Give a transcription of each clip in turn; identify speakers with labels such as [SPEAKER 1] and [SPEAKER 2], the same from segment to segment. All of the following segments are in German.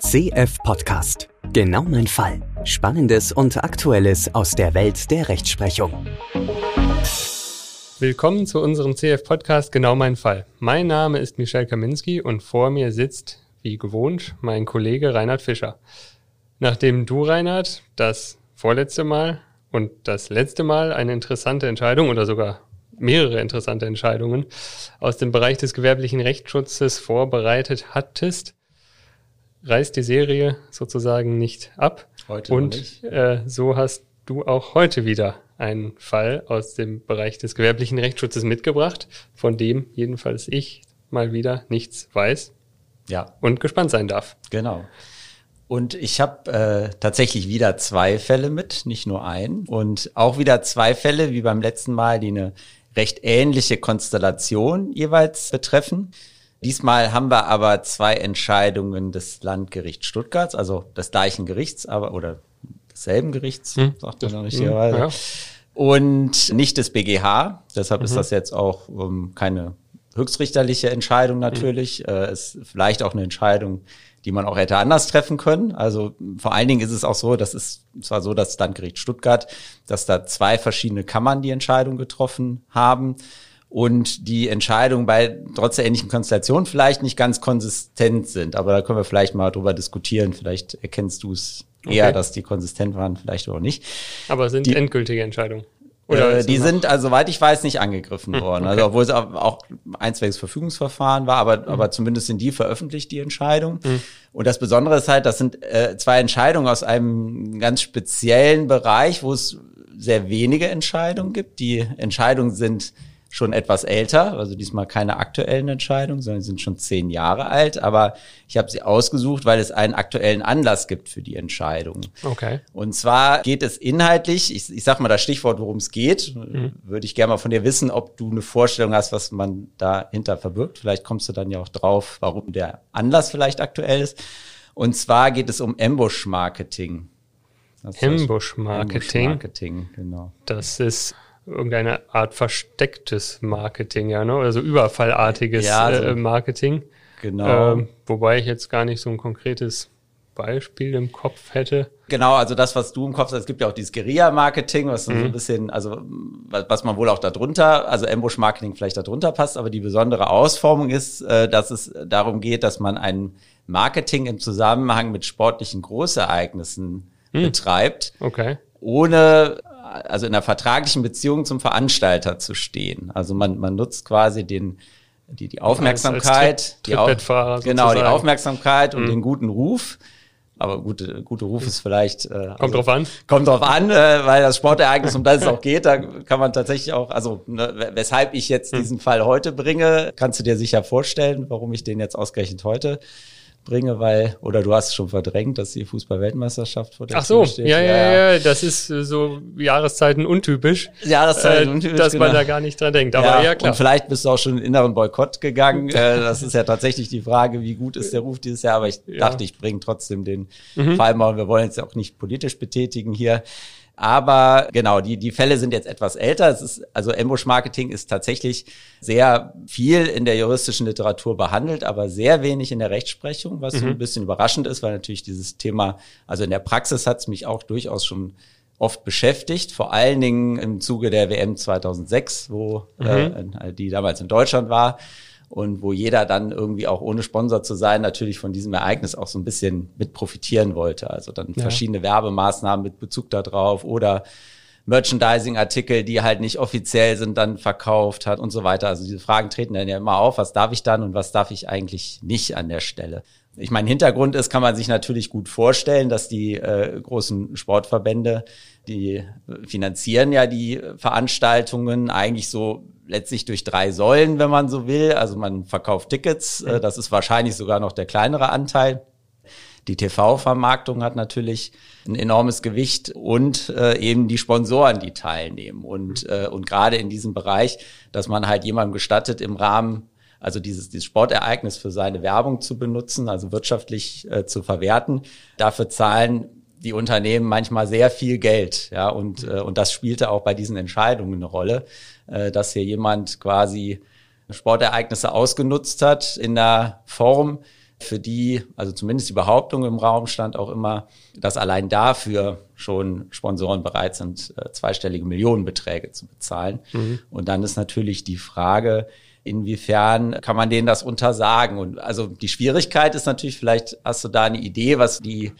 [SPEAKER 1] CF Podcast. Genau mein Fall. Spannendes und Aktuelles aus der Welt der Rechtsprechung.
[SPEAKER 2] Willkommen zu unserem CF Podcast Genau mein Fall. Mein Name ist Michel Kaminski und vor mir sitzt, wie gewohnt, mein Kollege Reinhard Fischer. Nachdem du, Reinhard, das vorletzte Mal und das letzte Mal eine interessante Entscheidung oder sogar mehrere interessante Entscheidungen aus dem Bereich des gewerblichen Rechtsschutzes vorbereitet hattest, reißt die Serie sozusagen nicht ab.
[SPEAKER 3] Heute
[SPEAKER 2] und
[SPEAKER 3] nicht.
[SPEAKER 2] Äh, so hast du auch heute wieder einen Fall aus dem Bereich des gewerblichen Rechtsschutzes mitgebracht, von dem jedenfalls ich mal wieder nichts weiß
[SPEAKER 3] Ja,
[SPEAKER 2] und gespannt sein darf.
[SPEAKER 3] genau. Und ich habe äh, tatsächlich wieder zwei Fälle mit, nicht nur einen. Und auch wieder zwei Fälle, wie beim letzten Mal, die eine recht ähnliche Konstellation jeweils betreffen. Diesmal haben wir aber zwei Entscheidungen des Landgerichts Stuttgarts, also des gleichen Gerichts, aber oder desselben Gerichts,
[SPEAKER 2] Hm,
[SPEAKER 3] sagt man
[SPEAKER 2] das-
[SPEAKER 3] noch richtigerweise.
[SPEAKER 2] hm, ja.
[SPEAKER 3] Und nicht des BGH. Deshalb
[SPEAKER 2] Mhm.
[SPEAKER 3] ist das jetzt auch ähm, keine höchstrichterliche Entscheidung natürlich.
[SPEAKER 2] Mhm.
[SPEAKER 3] Äh, ist vielleicht auch eine Entscheidung, die man auch hätte anders treffen können. Also vor allen Dingen ist es auch so, das ist zwar so, dass Landgericht Stuttgart, dass da zwei verschiedene Kammern die Entscheidung getroffen haben und die Entscheidungen bei trotz der ähnlichen Konstellation vielleicht nicht ganz konsistent sind. Aber da können wir vielleicht mal drüber diskutieren. Vielleicht erkennst du es eher,
[SPEAKER 2] Okay.
[SPEAKER 3] dass die konsistent waren, vielleicht auch nicht.
[SPEAKER 2] Aber es sind
[SPEAKER 3] Die-
[SPEAKER 2] endgültige Entscheidungen.
[SPEAKER 3] Äh, die sind, also soweit ich weiß, nicht angegriffen worden. Also obwohl es auch einstweiliges Verfügungsverfahren war, aber, aber zumindest sind die veröffentlicht, die Entscheidung. Und das Besondere ist halt, das sind äh, zwei Entscheidungen aus einem ganz speziellen Bereich, wo es sehr wenige Entscheidungen gibt. Die Entscheidungen sind schon etwas älter, also diesmal keine aktuellen Entscheidungen, sondern sind schon zehn Jahre alt. Aber ich habe sie ausgesucht, weil es einen aktuellen Anlass gibt für die Entscheidung.
[SPEAKER 2] Okay.
[SPEAKER 3] Und zwar geht es inhaltlich, ich, ich sag mal das Stichwort, worum es geht, würde ich gerne mal von dir wissen, ob du eine Vorstellung hast, was man dahinter verbirgt. Vielleicht kommst du dann ja auch drauf, warum der Anlass vielleicht aktuell ist. Und zwar geht es um Ambush-Marketing.
[SPEAKER 2] Ambush-Marketing.
[SPEAKER 3] Ambush-Marketing, genau.
[SPEAKER 2] Das ist irgendeine Art verstecktes Marketing, ja, ne? Also überfallartiges
[SPEAKER 3] Ja, also-
[SPEAKER 2] äh, Marketing.
[SPEAKER 3] Genau.
[SPEAKER 2] Ähm, wobei ich jetzt gar nicht so ein konkretes Beispiel im Kopf hätte.
[SPEAKER 3] Genau, also das, was du im Kopf hast, es gibt ja auch dieses Guerilla-Marketing, was so ein bisschen, also was man wohl auch darunter, also Ambush-Marketing vielleicht darunter passt, aber die besondere Ausformung ist, äh, dass es darum geht, dass man ein Marketing im Zusammenhang mit sportlichen Großereignissen betreibt,
[SPEAKER 2] Okay.
[SPEAKER 3] ohne also in einer vertraglichen Beziehung zum Veranstalter zu stehen. Also man, man nutzt quasi den die, die Aufmerksamkeit,
[SPEAKER 2] Als
[SPEAKER 3] die Au- genau die. Aufmerksamkeit und den guten Ruf. Aber gute, gute Ruf ist vielleicht äh,
[SPEAKER 2] Kommt
[SPEAKER 3] also,
[SPEAKER 2] drauf an.
[SPEAKER 3] Kommt drauf an, äh, weil das Sportereignis, um das es auch geht, da kann man tatsächlich auch, also ne, we- weshalb ich jetzt
[SPEAKER 2] Hm.
[SPEAKER 3] diesen Fall heute bringe, kannst du dir sicher vorstellen, warum ich den jetzt ausgerechnet heute bringe, weil, oder du hast schon verdrängt, dass die Fußball-Weltmeisterschaft vor der
[SPEAKER 2] Ach so,
[SPEAKER 3] steht.
[SPEAKER 2] ja, ja, ja, das ist äh, so Jahreszeiten untypisch,
[SPEAKER 3] Jahreszeit,
[SPEAKER 2] äh,
[SPEAKER 3] untypisch,
[SPEAKER 2] dass man
[SPEAKER 3] genau.
[SPEAKER 2] da gar nicht dran denkt. Aber ja, klar.
[SPEAKER 3] Und vielleicht bist du auch schon in den inneren Boykott gegangen. äh, das ist ja tatsächlich die Frage, wie gut ist der Ruf dieses Jahr. Aber ich
[SPEAKER 2] Ja. Mhm.
[SPEAKER 3] dachte, ich bringe trotzdem den Fall mal. Wir wollen jetzt auch nicht politisch betätigen hier. Aber genau, die, die Fälle sind jetzt etwas älter. Es ist, also Ambush-Marketing ist tatsächlich sehr viel in der juristischen Literatur behandelt, aber sehr wenig in der Rechtsprechung, was so ein bisschen überraschend ist, weil natürlich dieses Thema, also in der Praxis hat es mich auch durchaus schon oft beschäftigt, vor allen Dingen im Zuge der WM 2006, wo äh, die damals in Deutschland war und wo jeder dann irgendwie auch ohne Sponsor zu sein natürlich von diesem Ereignis auch so ein bisschen mit profitieren wollte. Also dann
[SPEAKER 2] Ja.
[SPEAKER 3] verschiedene Werbemaßnahmen mit Bezug darauf oder Merchandising-Artikel, die halt nicht offiziell sind, dann verkauft hat und so weiter. Also diese Fragen treten dann ja immer auf, was darf ich dann und was darf ich eigentlich nicht an der Stelle. Ich meine, Hintergrund ist, kann man sich natürlich gut vorstellen, dass die äh, großen Sportverbände, die finanzieren ja die Veranstaltungen eigentlich so letztlich durch drei Säulen, wenn man so will. Also man verkauft Tickets, äh, das ist wahrscheinlich sogar noch der kleinere Anteil. Die TV-Vermarktung hat natürlich ein enormes Gewicht und äh, eben die Sponsoren, die teilnehmen. Und, äh, und gerade in diesem Bereich, dass man halt jemandem gestattet, im Rahmen, also dieses, dieses Sportereignis für seine Werbung zu benutzen, also wirtschaftlich äh, zu verwerten, dafür zahlen die Unternehmen manchmal sehr viel Geld. Ja, und, äh, und das spielte auch bei diesen Entscheidungen eine Rolle, äh, dass hier jemand quasi Sportereignisse ausgenutzt hat in einer Form, für die, also zumindest die Behauptung im Raum stand auch immer, dass allein dafür schon Sponsoren bereit sind, äh, zweistellige Millionenbeträge zu bezahlen. Mhm. Und dann ist natürlich die Frage, inwiefern kann man denen das untersagen? Und also die Schwierigkeit ist natürlich, vielleicht hast du da eine Idee, was die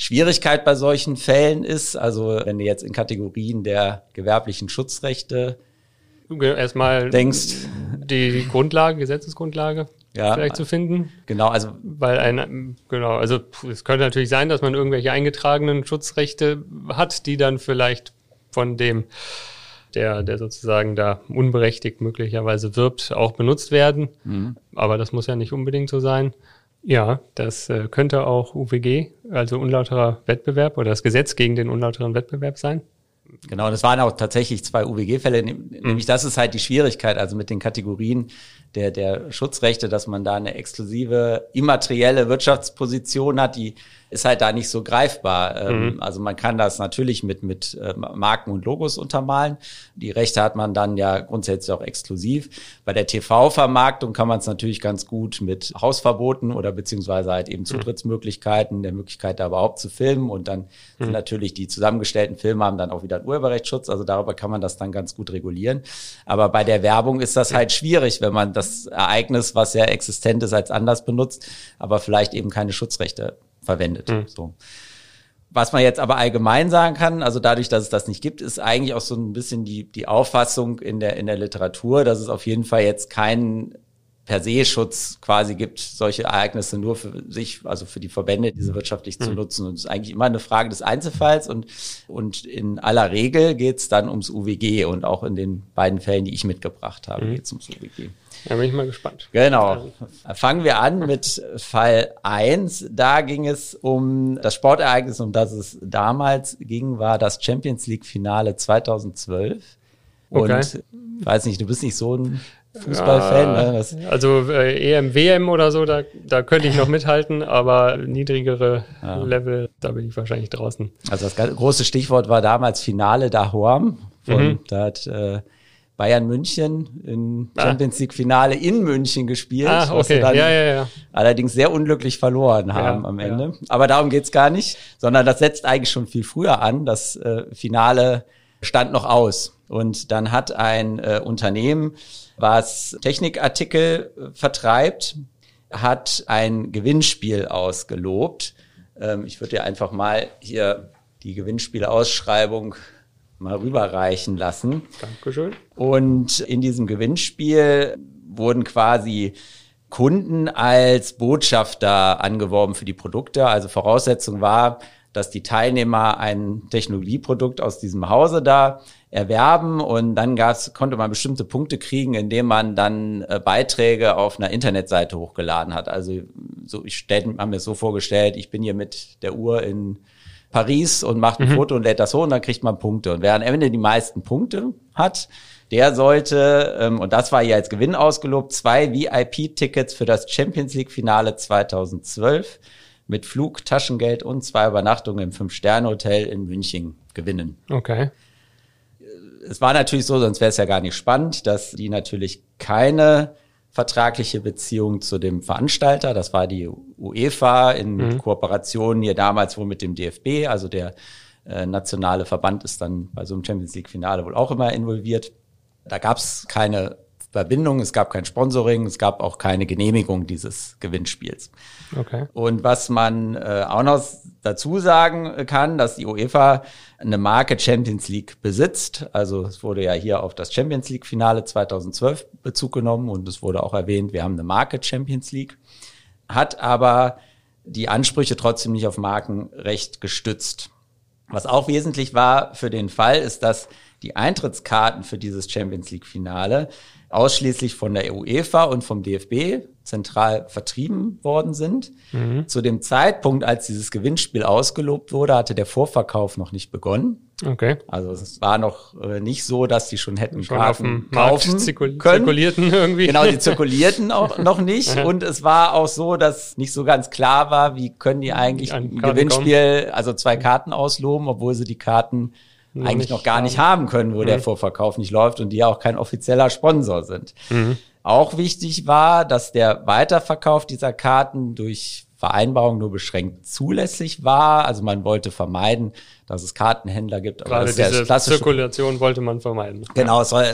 [SPEAKER 3] Schwierigkeit bei solchen Fällen ist. Also wenn du jetzt in Kategorien der gewerblichen Schutzrechte
[SPEAKER 2] erstmal
[SPEAKER 3] denkst,
[SPEAKER 2] die Grundlage, Gesetzesgrundlage ja, vielleicht zu finden.
[SPEAKER 3] Genau, also
[SPEAKER 2] weil ein genau, also es könnte natürlich sein, dass man irgendwelche eingetragenen Schutzrechte hat, die dann vielleicht von dem der, der sozusagen da unberechtigt möglicherweise wirbt, auch benutzt werden. Mhm. Aber das muss ja nicht unbedingt so sein. Ja, das äh, könnte auch UWG, also unlauterer Wettbewerb oder das Gesetz gegen den unlauteren Wettbewerb sein.
[SPEAKER 3] Genau, das waren auch tatsächlich zwei UWG-Fälle. Mhm. Nämlich das ist halt die Schwierigkeit, also mit den Kategorien der, der Schutzrechte, dass man da eine exklusive immaterielle Wirtschaftsposition hat, die ist halt da nicht so greifbar. Ähm, mhm. Also man kann das natürlich mit, mit äh, Marken und Logos untermalen. Die Rechte hat man dann ja grundsätzlich auch exklusiv. Bei der TV-Vermarktung kann man es natürlich ganz gut mit Hausverboten oder beziehungsweise halt eben mhm. Zutrittsmöglichkeiten, der Möglichkeit da überhaupt zu filmen und dann mhm. sind natürlich die zusammengestellten Filme haben dann auch wieder einen Urheberrechtsschutz. Also darüber kann man das dann ganz gut regulieren. Aber bei der Werbung ist das halt schwierig, wenn man das Ereignis, was ja existent ist, als anders benutzt, aber vielleicht eben keine Schutzrechte verwendet. Mhm. So. Was man jetzt aber allgemein sagen kann, also dadurch, dass es das nicht gibt, ist eigentlich auch so ein bisschen die, die Auffassung in der, in der Literatur, dass es auf jeden Fall jetzt keinen per se Schutz quasi gibt, solche Ereignisse nur für sich, also für die Verbände, diese wirtschaftlich mhm. zu nutzen. Und es ist eigentlich immer eine Frage des Einzelfalls und, und in aller Regel geht es dann ums UWG und auch in den beiden Fällen, die ich mitgebracht habe, mhm. geht es ums UWG.
[SPEAKER 2] Da bin ich mal gespannt.
[SPEAKER 3] Genau. Fangen wir an mit Fall 1. Da ging es um das Sportereignis, um das es damals ging, war das Champions League Finale 2012. Okay. Und weiß nicht, du bist nicht so ein Fußballfan. Ja,
[SPEAKER 2] ne? also äh, EM, WM oder so, da, da könnte ich noch mithalten, aber niedrigere ja. Level, da bin ich wahrscheinlich draußen.
[SPEAKER 3] Also das große Stichwort war damals Finale da Horm. Von, mhm. Da hat äh, Bayern München im ah. Champions League Finale in München gespielt, ah, okay. was sie dann ja, ja, ja. allerdings sehr unglücklich verloren haben am Ende. Aber darum geht's gar nicht, sondern das setzt eigentlich schon viel früher an. Das äh, Finale stand noch aus. Und dann hat ein äh, Unternehmen, was Technikartikel äh, vertreibt, hat ein Gewinnspiel ausgelobt. Ähm, ich würde dir einfach mal hier die Gewinnspielausschreibung mal rüberreichen lassen.
[SPEAKER 2] Dankeschön.
[SPEAKER 3] Und in diesem Gewinnspiel wurden quasi Kunden als Botschafter angeworben für die Produkte. Also Voraussetzung war, dass die Teilnehmer ein Technologieprodukt aus diesem Hause da erwerben und dann gab's, konnte man bestimmte Punkte kriegen, indem man dann äh, Beiträge auf einer Internetseite hochgeladen hat. Also so, ich stell, habe mir so vorgestellt, ich bin hier mit der Uhr in Paris und macht ein mhm. Foto und lädt das hoch und dann kriegt man Punkte. Und wer am Ende die meisten Punkte hat, der sollte, ähm, und das war ja als Gewinn ausgelobt, zwei VIP-Tickets für das Champions League-Finale 2012 mit Flug, Taschengeld und zwei Übernachtungen im Fünf-Sterne-Hotel in München gewinnen.
[SPEAKER 2] Okay.
[SPEAKER 3] Es war natürlich so, sonst wäre es ja gar nicht spannend, dass die natürlich keine vertragliche Beziehung zu dem Veranstalter. Das war die UEFA in mhm. Kooperation hier damals wohl mit dem DFB. Also der äh, nationale Verband ist dann bei so einem Champions League Finale wohl auch immer involviert. Da gab es keine Verbindung, es gab kein Sponsoring, es gab auch keine Genehmigung dieses Gewinnspiels. Okay. Und was man äh, auch noch dazu sagen kann, dass die UEFA eine Marke Champions League besitzt. Also es wurde ja hier auf das Champions League Finale 2012 Bezug genommen und es wurde auch erwähnt, wir haben eine Marke Champions League, hat aber die Ansprüche trotzdem nicht auf Markenrecht gestützt. Was auch wesentlich war für den Fall, ist, dass die Eintrittskarten für dieses Champions League Finale ausschließlich von der UEFA und vom DFB zentral vertrieben worden sind. Mhm. Zu dem Zeitpunkt, als dieses Gewinnspiel ausgelobt wurde, hatte der Vorverkauf noch nicht begonnen.
[SPEAKER 2] Okay.
[SPEAKER 3] Also es war noch äh, nicht so, dass die schon hätten
[SPEAKER 2] schon Karten kaufen zirkul können. Zirkulierten irgendwie.
[SPEAKER 3] Genau, die zirkulierten auch noch nicht. und es war auch so, dass nicht so ganz klar war, wie können die eigentlich ein Gewinnspiel, kommen. also zwei Karten ausloben, obwohl sie die Karten eigentlich noch gar haben. nicht haben können, wo mhm. der Vorverkauf nicht läuft und die ja auch kein offizieller Sponsor sind. Mhm. Auch wichtig war, dass der Weiterverkauf dieser Karten durch Vereinbarung nur beschränkt zulässig war. Also man wollte vermeiden, dass es Kartenhändler gibt.
[SPEAKER 2] Aber Gerade diese Zirkulation wollte man vermeiden.
[SPEAKER 3] Genau, soll,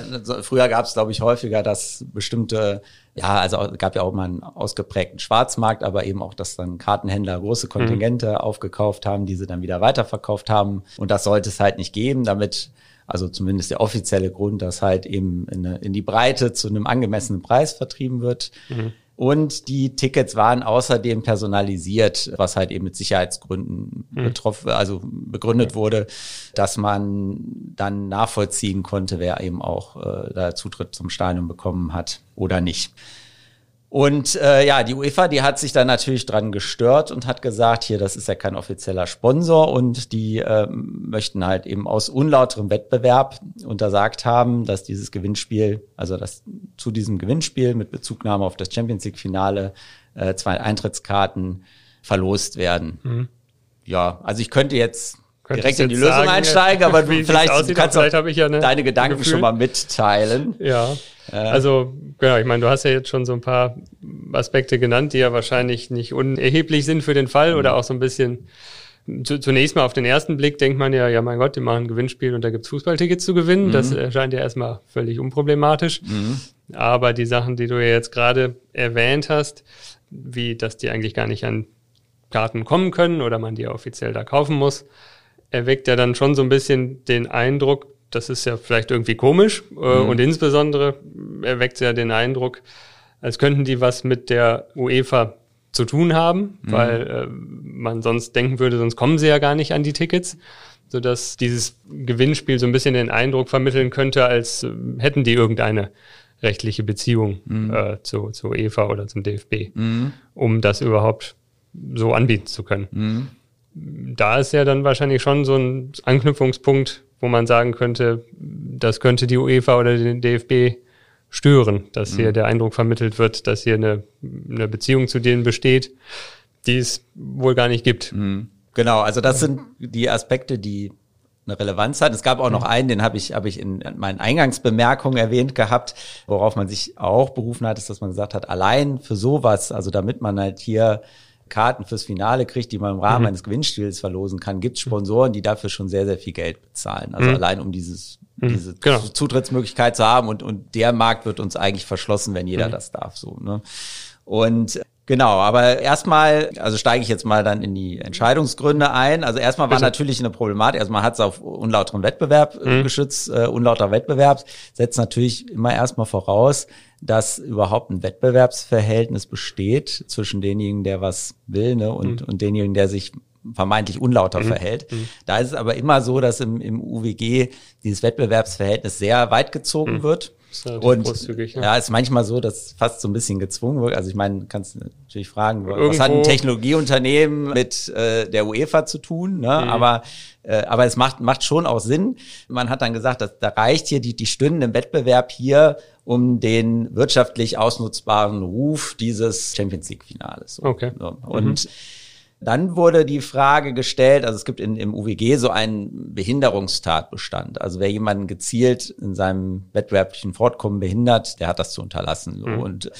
[SPEAKER 3] früher gab es, glaube ich, häufiger, dass bestimmte, ja, also gab ja auch mal einen ausgeprägten Schwarzmarkt, aber eben auch, dass dann Kartenhändler große Kontingente mhm. aufgekauft haben, die sie dann wieder weiterverkauft haben. Und das sollte es halt nicht geben, damit also zumindest der offizielle Grund, dass halt eben in, in die Breite zu einem angemessenen Preis vertrieben wird. Mhm. Und die Tickets waren außerdem personalisiert, was halt eben mit Sicherheitsgründen mhm. betroffen, also begründet wurde, dass man dann nachvollziehen konnte, wer eben auch äh, da Zutritt zum Stadion bekommen hat oder nicht. Und äh, ja, die UEFA, die hat sich dann natürlich dran gestört und hat gesagt, hier, das ist ja kein offizieller Sponsor und die äh, möchten halt eben aus unlauterem Wettbewerb untersagt haben, dass dieses Gewinnspiel, also dass zu diesem Gewinnspiel mit Bezugnahme auf das Champions League Finale äh, zwei Eintrittskarten verlost werden. Mhm. Ja, also ich könnte jetzt direkt in die Lösung sagen, einsteigen, aber vielleicht aussieht, kannst du vielleicht ja deine Gedanken schon mal mitteilen.
[SPEAKER 2] Ja, äh. also genau, ich meine, du hast ja jetzt schon so ein paar Aspekte genannt, die ja wahrscheinlich nicht unerheblich sind für den Fall oder mhm. auch so ein bisschen zunächst mal auf den ersten Blick denkt man ja, ja mein Gott, die machen ein Gewinnspiel und da gibt's Fußballtickets zu gewinnen. Mhm. Das erscheint ja erstmal völlig unproblematisch. Mhm. Aber die Sachen, die du ja jetzt gerade erwähnt hast, wie dass die eigentlich gar nicht an Karten kommen können oder man die offiziell da kaufen muss, erweckt ja dann schon so ein bisschen den Eindruck, das ist ja vielleicht irgendwie komisch äh, mhm. und insbesondere erweckt ja den Eindruck, als könnten die was mit der UEFA zu tun haben, mhm. weil äh, man sonst denken würde, sonst kommen sie ja gar nicht an die Tickets, so dass dieses Gewinnspiel so ein bisschen den Eindruck vermitteln könnte, als äh, hätten die irgendeine rechtliche Beziehung mhm. äh, zu, zu UEFA oder zum DFB, mhm. um das überhaupt so anbieten zu können. Da ist ja dann wahrscheinlich schon so ein Anknüpfungspunkt, wo man sagen könnte, das könnte die UEFA oder den DFB stören, dass mhm. hier der Eindruck vermittelt wird, dass hier eine, eine Beziehung zu denen besteht, die es wohl gar nicht gibt. Mhm.
[SPEAKER 3] Genau, also das sind die Aspekte, die eine Relevanz hat. Es gab auch noch mhm. einen, den habe ich, habe ich in meinen Eingangsbemerkungen erwähnt gehabt, worauf man sich auch berufen hat, ist, dass man gesagt hat, allein für sowas, also damit man halt hier Karten fürs Finale kriegt, die man im Rahmen mhm. eines Gewinnspiels verlosen kann, gibt Sponsoren, die dafür schon sehr, sehr viel Geld bezahlen. Also mhm. allein um dieses, mhm. diese genau. Zutrittsmöglichkeit zu haben und, und der Markt wird uns eigentlich verschlossen, wenn jeder mhm. das darf, so, ne? Und Genau, aber erstmal, also steige ich jetzt mal dann in die Entscheidungsgründe ein. Also erstmal war natürlich eine Problematik, also man hat es auf unlauteren Wettbewerb äh, mhm. geschützt, äh, unlauter Wettbewerb, setzt natürlich immer erstmal voraus, dass überhaupt ein Wettbewerbsverhältnis besteht zwischen denjenigen, der was will, ne, und, mhm. und denjenigen, der sich vermeintlich unlauter mhm. verhält. Mhm. Da ist es aber immer so, dass im, im UWG dieses Wettbewerbsverhältnis sehr weit gezogen wird. Und ne? ja, ist manchmal so, dass fast so ein bisschen gezwungen wird. Also ich meine, kannst natürlich fragen, Irgendwo. was hat ein Technologieunternehmen mit äh, der UEFA zu tun? Ne? Mhm. Aber äh, aber es macht macht schon auch Sinn. Man hat dann gesagt, dass da reicht hier die die Stunden im Wettbewerb hier um den wirtschaftlich ausnutzbaren Ruf dieses Champions League Finales.
[SPEAKER 2] Okay.
[SPEAKER 3] So. Und mhm. Dann wurde die Frage gestellt, also es gibt in, im UWG so einen Behinderungstatbestand. Also wer jemanden gezielt in seinem wettbewerblichen Fortkommen behindert, der hat das zu unterlassen. Mhm. Und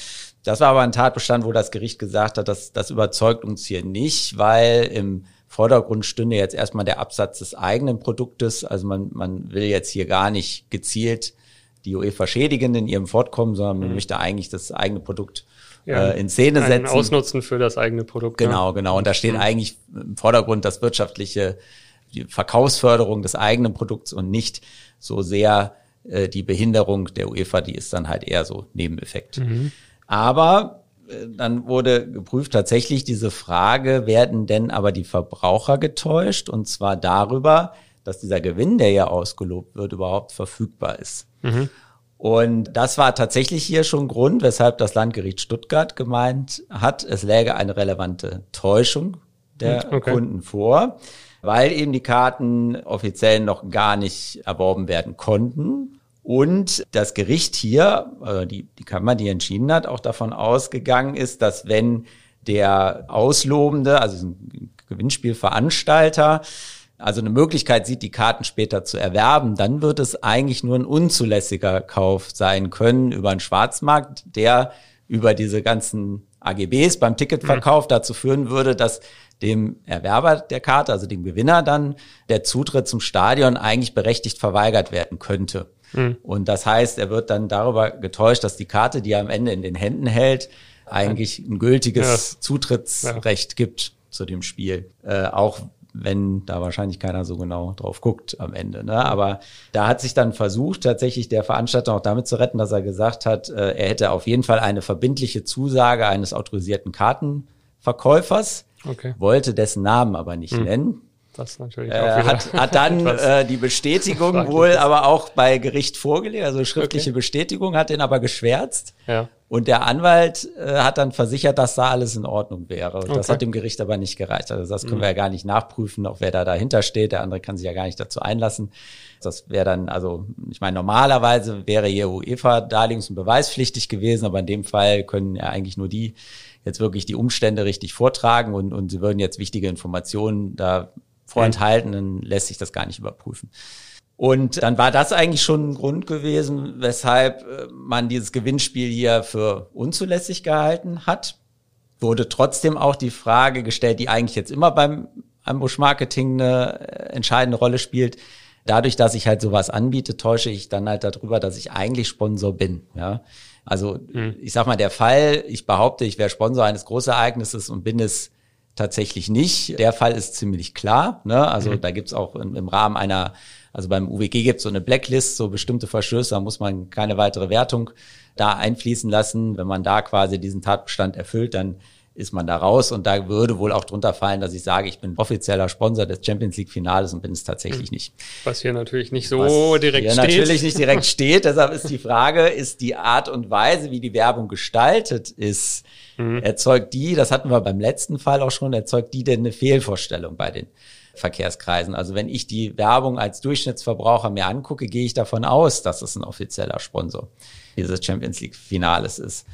[SPEAKER 3] das war aber ein Tatbestand, wo das Gericht gesagt hat, dass das überzeugt uns hier nicht, weil im Vordergrund stünde jetzt erstmal der Absatz des eigenen Produktes. Also man, man will jetzt hier gar nicht gezielt die UEFA schädigen in ihrem Fortkommen, sondern man mhm. möchte eigentlich das eigene Produkt ja, äh, in Szene setzen.
[SPEAKER 2] Ausnutzen für das eigene Produkt.
[SPEAKER 3] Genau, ja. genau. Und da steht mhm. eigentlich im Vordergrund das wirtschaftliche, die Verkaufsförderung des eigenen Produkts und nicht so sehr äh, die Behinderung der UEFA, die ist dann halt eher so Nebeneffekt. Mhm. Aber äh, dann wurde geprüft tatsächlich diese Frage, werden denn aber die Verbraucher getäuscht? Und zwar darüber, dass dieser Gewinn, der ja ausgelobt wird, überhaupt verfügbar ist. Mhm. Und das war tatsächlich hier schon Grund, weshalb das Landgericht Stuttgart gemeint hat, es läge eine relevante Täuschung der okay. Kunden vor, weil eben die Karten offiziell noch gar nicht erworben werden konnten. Und das Gericht hier, also die, die Kammer, die entschieden hat, auch davon ausgegangen ist, dass wenn der Auslobende, also ein Gewinnspielveranstalter, also eine Möglichkeit sieht, die Karten später zu erwerben, dann wird es eigentlich nur ein unzulässiger Kauf sein können über einen Schwarzmarkt, der über diese ganzen AGBs beim Ticketverkauf mhm. dazu führen würde, dass dem Erwerber der Karte, also dem Gewinner dann, der Zutritt zum Stadion eigentlich berechtigt verweigert werden könnte. Mhm. Und das heißt, er wird dann darüber getäuscht, dass die Karte, die er am Ende in den Händen hält, eigentlich ein gültiges ja. Zutrittsrecht ja. gibt zu dem Spiel. Äh, auch wenn da wahrscheinlich keiner so genau drauf guckt am Ende. Ne? Aber da hat sich dann versucht, tatsächlich der Veranstalter auch damit zu retten, dass er gesagt hat, äh, er hätte auf jeden Fall eine verbindliche Zusage eines autorisierten Kartenverkäufers, okay. wollte dessen Namen aber nicht hm. nennen.
[SPEAKER 2] Das natürlich
[SPEAKER 3] äh, hat, hat dann äh, die Bestätigung wohl aber auch bei Gericht vorgelegt, also schriftliche okay. Bestätigung, hat den aber geschwärzt. Ja. Und der Anwalt äh, hat dann versichert, dass da alles in Ordnung wäre. Okay. Das hat dem Gericht aber nicht gereicht. Also das können mhm. wir ja gar nicht nachprüfen, auch wer da dahinter steht. Der andere kann sich ja gar nicht dazu einlassen. Das wäre dann, also ich meine, normalerweise wäre hier UEFA darlegungs- und beweispflichtig gewesen, aber in dem Fall können ja eigentlich nur die jetzt wirklich die Umstände richtig vortragen und, und sie würden jetzt wichtige Informationen da vorenthalten, dann lässt sich das gar nicht überprüfen. Und dann war das eigentlich schon ein Grund gewesen, weshalb äh, man dieses Gewinnspiel hier für unzulässig gehalten hat. Wurde trotzdem auch die Frage gestellt, die eigentlich jetzt immer beim Ambush Marketing eine äh, entscheidende Rolle spielt. Dadurch, dass ich halt sowas anbiete, täusche ich dann halt darüber, dass ich eigentlich Sponsor bin. Ja, also mhm. ich sag mal, der Fall, ich behaupte, ich wäre Sponsor eines Großereignisses und bin es tatsächlich nicht. Der Fall ist ziemlich klar. Ne? Also mhm. da gibt's auch im, im Rahmen einer also beim UWG gibt es so eine Blacklist, so bestimmte Verstöße, da muss man keine weitere Wertung da einfließen lassen. Wenn man da quasi diesen Tatbestand erfüllt, dann ist man da raus und da würde wohl auch drunter fallen, dass ich sage, ich bin offizieller Sponsor des Champions League Finales und bin es tatsächlich nicht.
[SPEAKER 2] Was hier natürlich nicht so Was direkt
[SPEAKER 3] steht. natürlich nicht direkt steht. Deshalb ist die Frage, ist die Art und Weise, wie die Werbung gestaltet ist, mhm. erzeugt die, das hatten wir beim letzten Fall auch schon, erzeugt die denn eine Fehlvorstellung bei den Verkehrskreisen. Also wenn ich die Werbung als Durchschnittsverbraucher mir angucke, gehe ich davon aus, dass es ein offizieller Sponsor dieses Champions League Finales ist.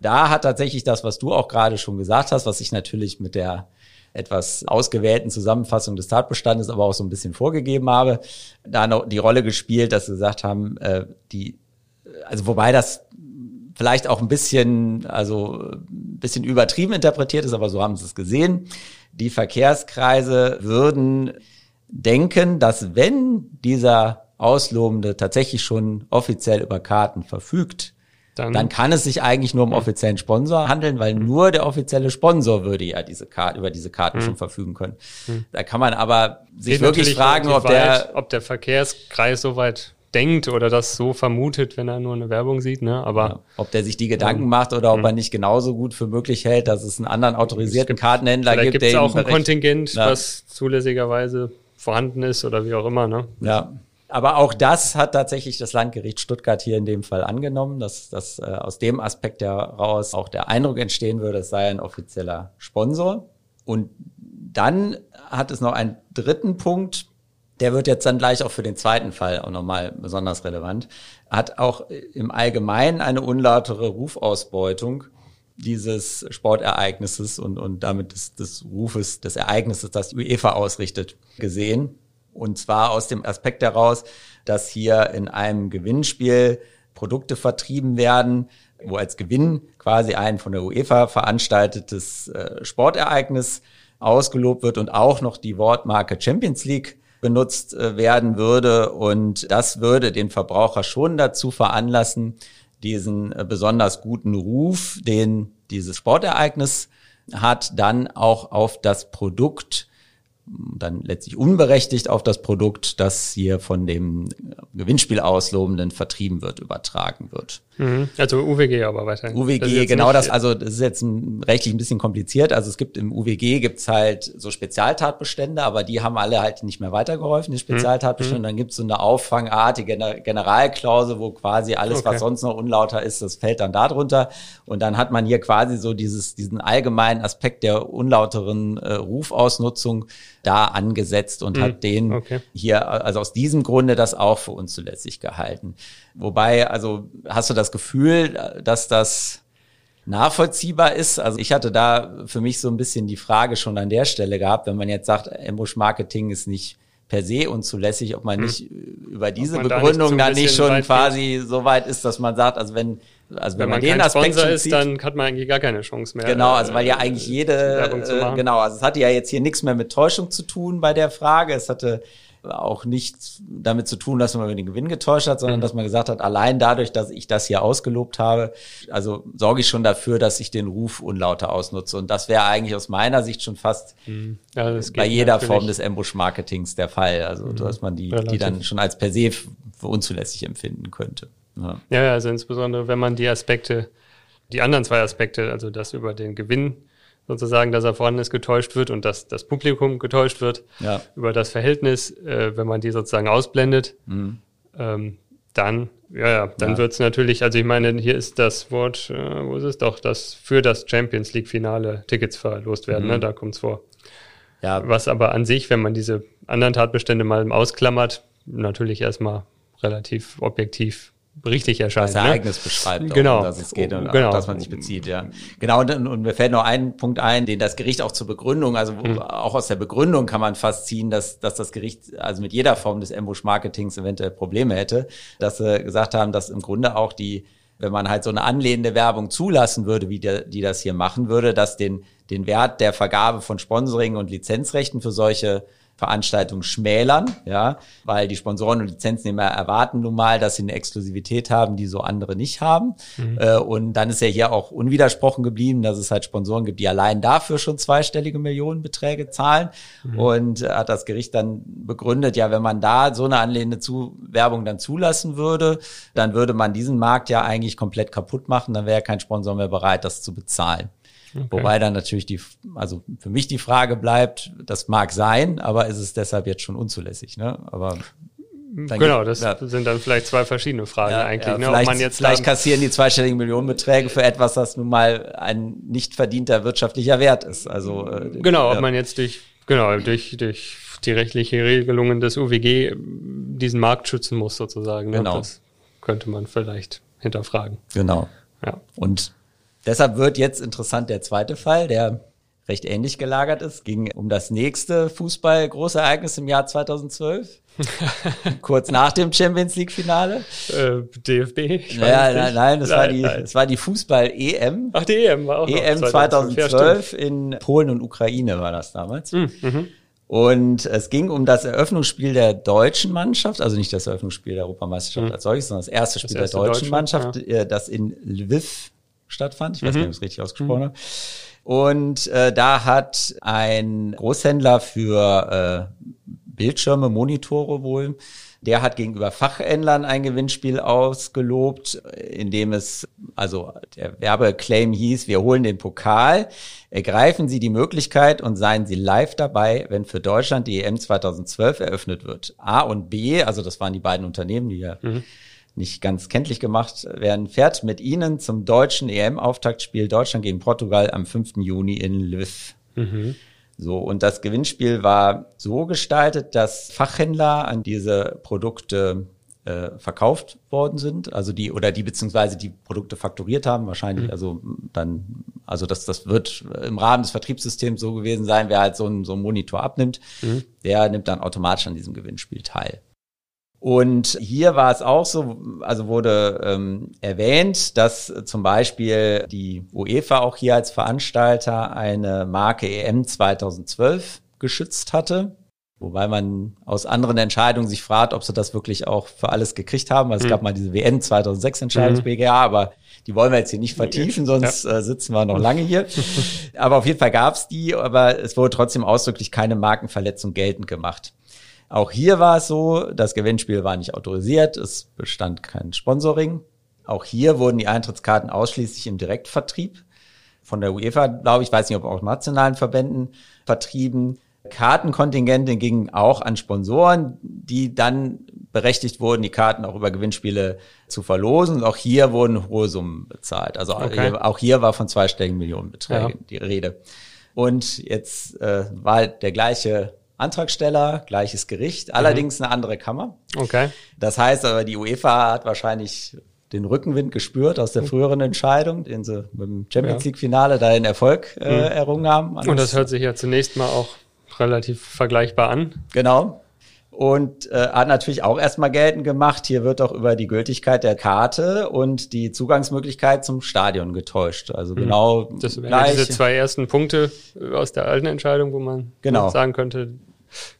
[SPEAKER 3] Da hat tatsächlich das, was du auch gerade schon gesagt hast, was ich natürlich mit der etwas ausgewählten Zusammenfassung des Tatbestandes aber auch so ein bisschen vorgegeben habe, da noch die Rolle gespielt, dass sie gesagt haben, äh, die, also wobei das vielleicht auch ein bisschen, also ein bisschen übertrieben interpretiert ist, aber so haben sie es gesehen die Verkehrskreise würden denken, dass wenn dieser Auslobende tatsächlich schon offiziell über Karten verfügt, dann, dann kann es sich eigentlich nur um offiziellen Sponsor handeln, weil nur der offizielle Sponsor würde ja diese Karte, über diese Karten mhm. schon verfügen können. Mhm. Da kann man aber sich Geht wirklich fragen, ob der,
[SPEAKER 2] ob der Verkehrskreis soweit denkt oder das so vermutet, wenn er nur eine Werbung sieht, ne? Aber ja,
[SPEAKER 3] ob der sich die Gedanken ähm, macht oder ob er nicht genauso gut für möglich hält, dass es einen anderen autorisierten gibt, Kartenhändler gibt,
[SPEAKER 2] der auch ein Kontingent, ja. was zulässigerweise vorhanden ist oder wie auch immer, ne?
[SPEAKER 3] Ja. Aber auch das hat tatsächlich das Landgericht Stuttgart hier in dem Fall angenommen, dass, dass äh, aus dem Aspekt heraus auch der Eindruck entstehen würde, es sei ein offizieller Sponsor. Und dann hat es noch einen dritten Punkt, der wird jetzt dann gleich auch für den zweiten Fall auch nochmal besonders relevant, hat auch im Allgemeinen eine unlautere Rufausbeutung dieses Sportereignisses und, und damit des, des Rufes des Ereignisses, das UEFA ausrichtet, gesehen. Und zwar aus dem Aspekt heraus, dass hier in einem Gewinnspiel Produkte vertrieben werden, wo als Gewinn quasi ein von der UEFA veranstaltetes äh, Sportereignis ausgelobt wird und auch noch die Wortmarke Champions League benutzt äh, werden würde. Und das würde den Verbraucher schon dazu veranlassen, diesen äh, besonders guten Ruf, den dieses Sportereignis hat, dann auch auf das Produkt dann letztlich unberechtigt auf das Produkt, das hier von dem Gewinnspiel auslobenden vertrieben wird, übertragen wird.
[SPEAKER 2] Mhm. Also UWG aber weiterhin.
[SPEAKER 3] UWG, das genau das, also das ist jetzt ein, rechtlich ein bisschen kompliziert. Also es gibt im UWG gibt's halt so Spezialtatbestände, aber die haben alle halt nicht mehr weitergeholfen, die Spezialtatbestände. Mhm. Dann gibt's so eine auffangartige Generalklausel, wo quasi alles, okay. was sonst noch unlauter ist, das fällt dann darunter. Und dann hat man hier quasi so dieses, diesen allgemeinen Aspekt der unlauteren äh, Rufausnutzung da angesetzt und mhm. hat den okay. hier, also aus diesem Grunde das auch für unzulässig gehalten. Wobei, also hast du das Gefühl, dass das nachvollziehbar ist. Also ich hatte da für mich so ein bisschen die Frage schon an der Stelle gehabt, wenn man jetzt sagt, Ambush Marketing ist nicht per se unzulässig, ob man hm. nicht über diese Begründung
[SPEAKER 2] nicht so
[SPEAKER 3] dann nicht schon quasi so weit ist, dass man sagt, also wenn also
[SPEAKER 2] wenn, wenn man,
[SPEAKER 3] den
[SPEAKER 2] kein
[SPEAKER 3] Aspekt
[SPEAKER 2] Sponsor ist,
[SPEAKER 3] zieht,
[SPEAKER 2] dann hat man eigentlich gar keine Chance mehr.
[SPEAKER 3] Genau, also weil ja
[SPEAKER 2] äh,
[SPEAKER 3] eigentlich jede, äh,
[SPEAKER 2] machen.
[SPEAKER 3] genau, also es hatte ja jetzt hier nichts mehr mit Täuschung zu tun bei der Frage. Es hatte auch nichts damit zu tun, dass man über den Gewinn getäuscht hat, sondern
[SPEAKER 2] Mhm.
[SPEAKER 3] dass man gesagt hat, allein dadurch, dass ich das hier ausgelobt habe, also sorge ich schon dafür, dass ich den Ruf unlauter ausnutze. Und das wäre eigentlich aus meiner Sicht schon fast
[SPEAKER 2] Ja, das
[SPEAKER 3] bei jeder
[SPEAKER 2] natürlich. Mhm.
[SPEAKER 3] Form des Ambush-Marketings der Fall. Also dass man die, die dann schon als per se für unzulässig empfinden könnte. Ja.
[SPEAKER 2] Ja, also insbesondere, wenn man die Aspekte, die anderen zwei Aspekte, also das über den Gewinn sozusagen, dass er vorhanden ist, getäuscht wird und dass das Publikum getäuscht wird,
[SPEAKER 3] Ja.
[SPEAKER 2] über das Verhältnis, äh, wenn man die sozusagen ausblendet, ähm, dann, ja, ja, dann
[SPEAKER 3] Mhm. Ja.
[SPEAKER 2] wird's natürlich, also ich meine, hier ist das Wort, äh, wo ist es doch, dass für das Champions League Finale Tickets verlost werden,
[SPEAKER 3] Mhm.
[SPEAKER 2] ne? da kommt's vor.
[SPEAKER 3] ja,
[SPEAKER 2] Was aber an sich, wenn man diese anderen Tatbestände mal ausklammert, natürlich erstmal relativ objektiv richtig erscheint.
[SPEAKER 3] das
[SPEAKER 2] ne?
[SPEAKER 3] Ereignis beschreibt, auch,
[SPEAKER 2] Genau.
[SPEAKER 3] um das es geht und
[SPEAKER 2] Genau.
[SPEAKER 3] auf das man sich bezieht, ja. Genau, und, und mir fällt noch ein Punkt ein, den das Gericht auch zur Begründung, also wo, auch aus der Begründung kann man fast ziehen, dass, dass das Gericht also mit jeder Form des Ambush-Marketings eventuell Probleme hätte, dass sie gesagt haben, dass im Grunde auch die, wenn man halt so eine anlehnende Werbung zulassen würde, wie der, die das hier machen würde, dass den, den Wert der Vergabe von Sponsoring und Lizenzrechten für solche Veranstaltungen schmälern, ja, weil die Sponsoren und Lizenznehmer erwarten nun mal, dass sie eine Exklusivität haben, die so andere nicht haben. Äh, und dann ist ja hier auch unwidersprochen geblieben, dass es halt Sponsoren gibt, die allein dafür schon zweistellige Millionenbeträge zahlen. Und äh, hat das Gericht dann begründet, ja, wenn man da so eine anlehnende zu Werbung dann zulassen würde, dann würde man diesen Markt ja eigentlich komplett kaputt machen, dann wäre kein Sponsor mehr bereit, das zu bezahlen. Wobei dann natürlich die, also für mich die Frage bleibt, das mag sein, aber ist es deshalb jetzt schon unzulässig, ne? Aber
[SPEAKER 2] Genau, das
[SPEAKER 3] ja.
[SPEAKER 2] sind dann vielleicht zwei verschiedene Fragen
[SPEAKER 3] Ja,
[SPEAKER 2] eigentlich.
[SPEAKER 3] ja,
[SPEAKER 2] ne?
[SPEAKER 3] vielleicht,
[SPEAKER 2] man jetzt
[SPEAKER 3] vielleicht kassieren die zweistelligen Millionenbeträge für etwas, das nun mal ein nicht verdienter wirtschaftlicher Wert ist. Also äh,
[SPEAKER 2] Genau, ob man jetzt durch, genau, durch, durch die rechtliche Regelungen des UWG diesen Markt schützen muss sozusagen. Ne?
[SPEAKER 3] Genau.
[SPEAKER 2] Das könnte man vielleicht hinterfragen.
[SPEAKER 3] genau.
[SPEAKER 2] Ja.
[SPEAKER 3] Und deshalb wird jetzt interessant der zweite Fall, der recht ähnlich gelagert ist. Ging um das nächste Fußball-Großereignis im Jahr 2012. Kurz nach dem Champions League-Finale.
[SPEAKER 2] Äh, DFB?
[SPEAKER 3] Naja, nein, nein, das war die,
[SPEAKER 2] nein.
[SPEAKER 3] das war die Fußball-EM.
[SPEAKER 2] Ach, die EM war auch
[SPEAKER 3] EM
[SPEAKER 2] 2012. Ja,
[SPEAKER 3] 2012 in Polen und Ukraine war das damals. Und es ging um das Eröffnungsspiel der deutschen Mannschaft, also nicht das Eröffnungsspiel der Europameisterschaft als solches, sondern das erste Spiel
[SPEAKER 2] erste
[SPEAKER 3] der deutschen
[SPEAKER 2] deutsche,
[SPEAKER 3] Mannschaft, äh, das in Lviv stattfand. Ich weiß nicht, ob ich es richtig ausgesprochen habe. Und äh, da hat ein Großhändler für äh, Bildschirme, Monitore wohl, der hat gegenüber Fachhändlern ein Gewinnspiel ausgelobt, in dem es, also der Werbeclaim hieß, wir holen den Pokal, ergreifen Sie die Möglichkeit und seien Sie live dabei, wenn für Deutschland die EM 2012 eröffnet wird. A und B, also das waren die beiden Unternehmen, die ja nicht ganz kenntlich gemacht werden, fährt mit Ihnen zum deutschen EM-Auftaktspiel Deutschland gegen Portugal am 5. Juni in Lviv. So, und das Gewinnspiel war so gestaltet, dass Fachhändler an diese Produkte äh, verkauft worden sind, also die oder die beziehungsweise die Produkte fakturiert haben, wahrscheinlich, also dann, also das, das wird im Rahmen des Vertriebssystems so gewesen sein, wer halt so einen, so einen Monitor abnimmt, der nimmt dann automatisch an diesem Gewinnspiel teil. Und hier war es auch so, also wurde ähm, erwähnt, dass zum Beispiel die UEFA auch hier als Veranstalter eine Marke EM 2012 geschützt hatte. Wobei man aus anderen Entscheidungen sich fragt, ob sie das wirklich auch für alles gekriegt haben. Also es gab mal diese WN 2006 Entscheidungs BGA, aber die wollen wir jetzt hier nicht vertiefen, sonst äh, sitzen wir noch lange hier. aber auf jeden Fall gab es die, aber es wurde trotzdem ausdrücklich keine Markenverletzung geltend gemacht. Auch hier war es so, das Gewinnspiel war nicht autorisiert, es bestand kein Sponsoring. Auch hier wurden die Eintrittskarten ausschließlich im Direktvertrieb von der UEFA, glaube ich, weiß nicht, ob auch nationalen Verbänden vertrieben. Kartenkontingente gingen auch an Sponsoren, die dann berechtigt wurden, die Karten auch über Gewinnspiele zu verlosen. Und auch hier wurden hohe Summen bezahlt. Also
[SPEAKER 2] Okay.
[SPEAKER 3] hier, auch hier war von zweistelligen Millionenbeträgen
[SPEAKER 2] Ja.
[SPEAKER 3] die Rede. Und jetzt äh, war der gleiche Antragsteller, gleiches Gericht, allerdings eine andere Kammer.
[SPEAKER 2] Okay.
[SPEAKER 3] Das heißt aber, die UEFA hat wahrscheinlich den Rückenwind gespürt aus der früheren Entscheidung, den sie dem Champions. League Finale da den Erfolg äh, errungen haben.
[SPEAKER 2] Und das hört sich ja zunächst mal auch relativ vergleichbar an.
[SPEAKER 3] Genau. Und äh, hat natürlich auch erstmal geltend gemacht, hier wird auch über die Gültigkeit der Karte und die Zugangsmöglichkeit zum Stadion getäuscht. Also mhm. genau
[SPEAKER 2] das wären gleich. diese zwei ersten Punkte aus der alten Entscheidung, wo man genau. sagen könnte,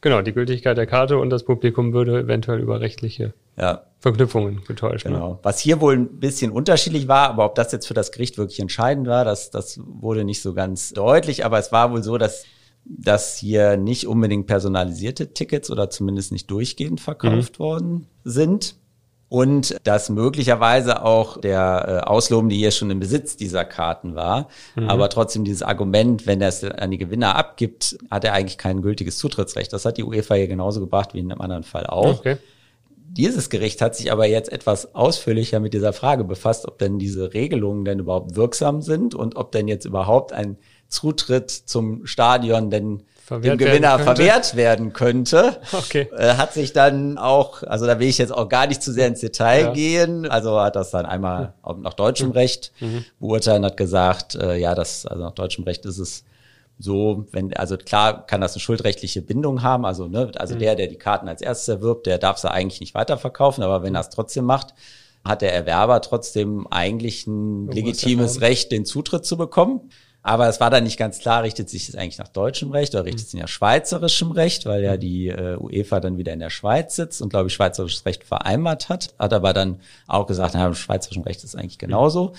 [SPEAKER 2] genau, die Gültigkeit der Karte und das Publikum würde eventuell über rechtliche ja. Verknüpfungen getäuscht.
[SPEAKER 3] Ne? Genau. Ne? Was hier wohl ein bisschen unterschiedlich war, aber ob das jetzt für das Gericht wirklich entscheidend war, das, das wurde nicht so ganz deutlich. Aber es war wohl so, dass dass hier nicht unbedingt personalisierte Tickets oder zumindest nicht durchgehend verkauft mhm. worden sind. Und dass möglicherweise auch der äh, Auslobende hier schon im Besitz dieser Karten war. Mhm. Aber trotzdem dieses Argument, wenn er es an die Gewinner abgibt, hat er eigentlich kein gültiges Zutrittsrecht. Das hat die UEFA hier genauso gebracht wie in einem anderen Fall auch. Okay. Dieses Gericht hat sich aber jetzt etwas ausführlicher mit dieser Frage befasst, ob denn diese Regelungen denn überhaupt wirksam sind und ob denn jetzt überhaupt ein Zutritt zum Stadion denn verwehrt dem Gewinner verwehrt werden könnte. Okay. Äh, hat sich dann auch, also da will ich jetzt auch gar nicht zu sehr ins Detail ja. gehen, also hat das dann einmal mhm. nach deutschem Recht mhm. beurteilt hat gesagt, äh, ja, das, also nach deutschem Recht ist es so, wenn, also klar kann das eine schuldrechtliche Bindung haben, also, ne, also mhm. der, der die Karten als erstes erwirbt, der darf sie eigentlich nicht weiterverkaufen, aber wenn er es trotzdem macht, hat der Erwerber trotzdem eigentlich ein legitimes Recht, den Zutritt zu bekommen. Aber es war dann nicht ganz klar, richtet sich das eigentlich nach deutschem Recht oder richtet es sich nach schweizerischem Recht, weil ja die äh, UEFA dann wieder in der Schweiz sitzt und, glaube ich, schweizerisches Recht vereinbart hat. Hat aber dann auch gesagt, na, schweizerischem Recht ist eigentlich genauso.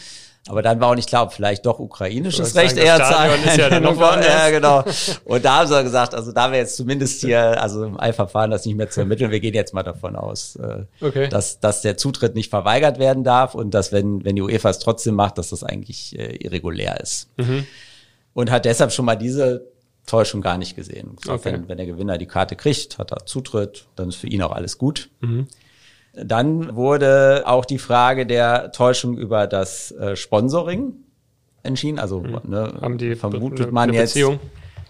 [SPEAKER 3] Aber dann war auch nicht klar, ob vielleicht doch ukrainisches Recht sagen, eher zahlen. Ist ja, ja, genau. Und da haben sie gesagt, also da wir jetzt zumindest hier, also im Eilverfahren das nicht mehr zu ermitteln, wir gehen jetzt mal davon aus, äh, okay. dass, dass der Zutritt nicht verweigert werden darf und dass, wenn, wenn die UEFA es trotzdem macht, dass das eigentlich äh, irregulär ist. Mhm. Und hat deshalb schon mal diese Täuschung gar nicht gesehen. Okay. Wenn, wenn der Gewinner die Karte kriegt, hat er Zutritt, dann ist für ihn auch alles gut. Mhm. Dann wurde auch die Frage der Täuschung über das äh, Sponsoring entschieden. Also mhm. ne,
[SPEAKER 2] Haben die vermutet man jetzt Beziehung?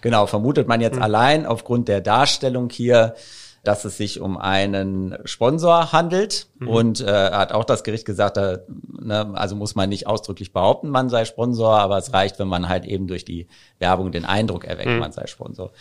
[SPEAKER 3] genau vermutet man jetzt mhm. allein aufgrund der Darstellung hier, dass es sich um einen Sponsor handelt mhm. und äh, hat auch das Gericht gesagt, da, ne, also muss man nicht ausdrücklich behaupten, man sei Sponsor, aber es reicht, wenn man halt eben durch die Werbung den Eindruck erweckt, mhm. man sei Sponsor.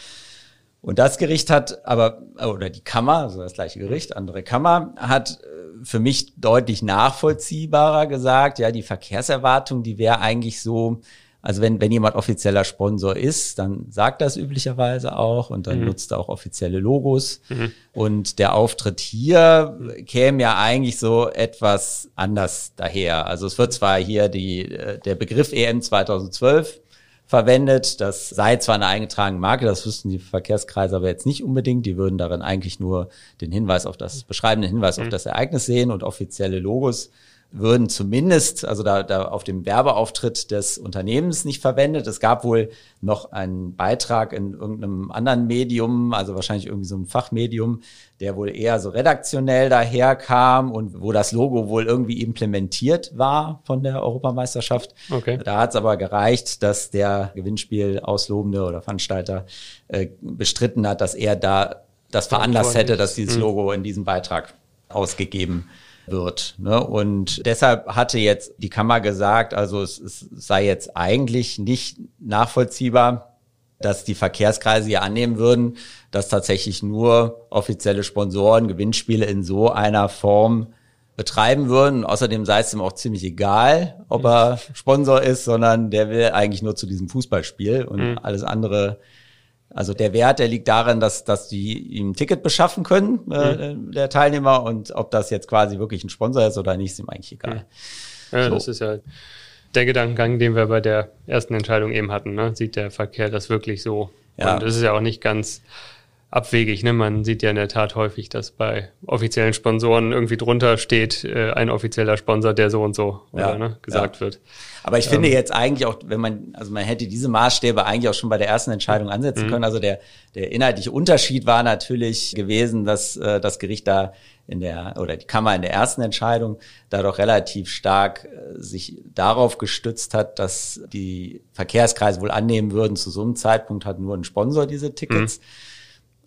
[SPEAKER 3] Und das Gericht hat aber, oder die Kammer, also das gleiche Gericht, andere Kammer, hat äh, für mich deutlich nachvollziehbarer gesagt, ja, die Verkehrserwartung, die wäre eigentlich so, also wenn, wenn jemand offizieller Sponsor ist, dann sagt das üblicherweise auch und dann mhm. nutzt er auch offizielle Logos. Mhm. Und der Auftritt hier käme ja eigentlich so etwas anders daher. Also es wird zwar hier die, äh, der Begriff EM 2012 verwendet. Das sei zwar eine eingetragene Marke, das wüssten die Verkehrskreise aber jetzt nicht unbedingt. Die würden darin eigentlich nur den Hinweis auf das, beschreibenden Hinweis auf mhm. das Ereignis sehen und offizielle Logos würden zumindest, also da, da auf dem Werbeauftritt des Unternehmens nicht verwendet. Es gab wohl noch einen Beitrag in irgendeinem anderen Medium, also wahrscheinlich irgendwie so ein Fachmedium, der wohl eher so redaktionell daherkam und wo das Logo wohl irgendwie implementiert war von der Europameisterschaft. Okay. Da hat es aber gereicht, dass der Gewinnspiel auslobende oder Veranstalter äh, bestritten hat, dass er da das veranlasst hätte, dass dieses mhm. Logo in diesem Beitrag ausgegeben wird. Ne? Und deshalb hatte jetzt die Kammer gesagt, also es, es sei jetzt eigentlich nicht nachvollziehbar, dass die Verkehrskreise ja annehmen würden, dass tatsächlich nur offizielle Sponsoren Gewinnspiele in so einer Form betreiben würden. Außerdem sei es ihm auch ziemlich egal, ob er Sponsor ist, sondern der will eigentlich nur zu diesem Fußballspiel und mhm. alles andere also der Wert, der liegt darin, dass, dass die ihm ein Ticket beschaffen können, äh, mhm. der Teilnehmer. Und ob das jetzt quasi wirklich ein Sponsor ist oder nicht, ist ihm eigentlich egal.
[SPEAKER 2] Ja, so. das ist ja der Gedankengang, den wir bei der ersten Entscheidung eben hatten. Ne? Sieht der Verkehr das wirklich so? Ja. Und das ist ja auch nicht ganz abwegig. Ne? Man sieht ja in der Tat häufig, dass bei offiziellen Sponsoren irgendwie drunter steht, äh, ein offizieller Sponsor, der so und so ja, oder, ne, gesagt ja. wird.
[SPEAKER 3] Aber ich ähm, finde jetzt eigentlich auch, wenn man, also man hätte diese Maßstäbe eigentlich auch schon bei der ersten Entscheidung ansetzen mhm. können. Also der, der inhaltliche Unterschied war natürlich gewesen, dass äh, das Gericht da in der oder die Kammer in der ersten Entscheidung da doch relativ stark äh, sich darauf gestützt hat, dass die Verkehrskreise wohl annehmen würden, zu so einem Zeitpunkt hat nur ein Sponsor diese Tickets. Mhm.